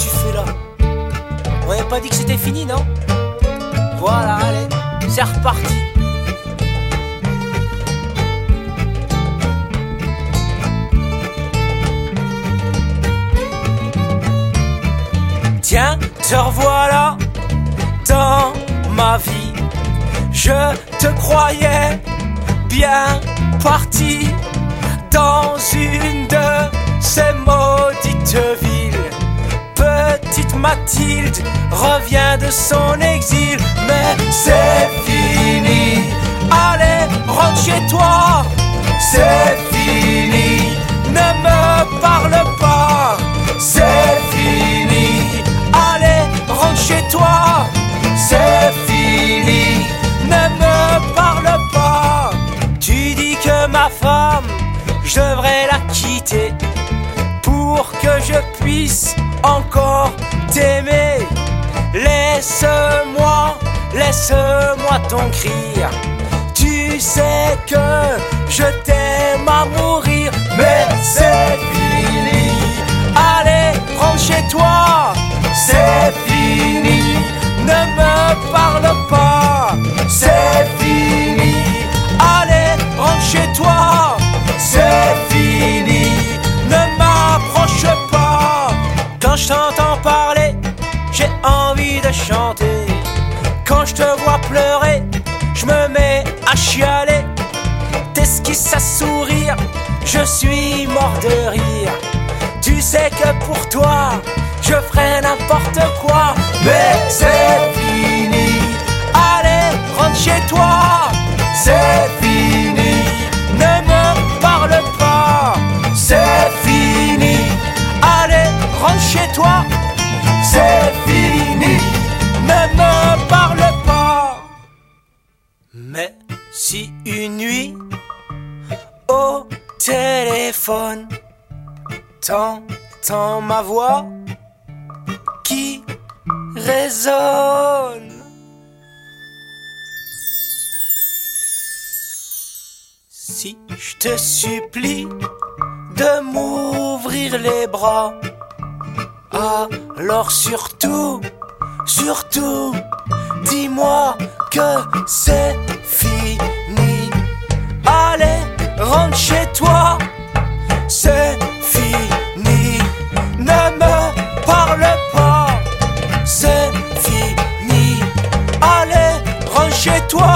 tu fais là On avait pas dit que c'était fini, non Voilà, allez, c'est reparti. Tiens, te revoilà dans ma vie. Je te croyais bien parti dans une de ces maudites villes. Petite Mathilde revient de son exil, mais c'est fini. Allez, rentre chez toi, c'est fini. Ne me parle pas, c'est fini. Allez, rentre chez toi, c'est fini. Ne me parle pas. Tu dis que ma femme, je devrais la quitter pour que je puisse encore t'aimer. Laisse-moi, laisse-moi ton cri. Tu sais que je t'aime à mourir, mais t'entends parler, j'ai envie de chanter. Quand je te vois pleurer, je me mets à chialer. T'esquisses à sourire, je suis mort de rire. Tu sais que pour toi, je ferai n'importe quoi, mais c'est fini. Allez, rentre chez toi, c'est rentre chez toi, c'est fini. Ne me parle pas. Mais si une nuit, au téléphone, t'entends ma voix qui résonne. Si je te supplie de m'ouvrir les bras, alors surtout, surtout, dis-moi que c'est fini. Allez, rentre chez toi, c'est fini. Ne me parle pas, c'est fini. Allez, rentre chez toi,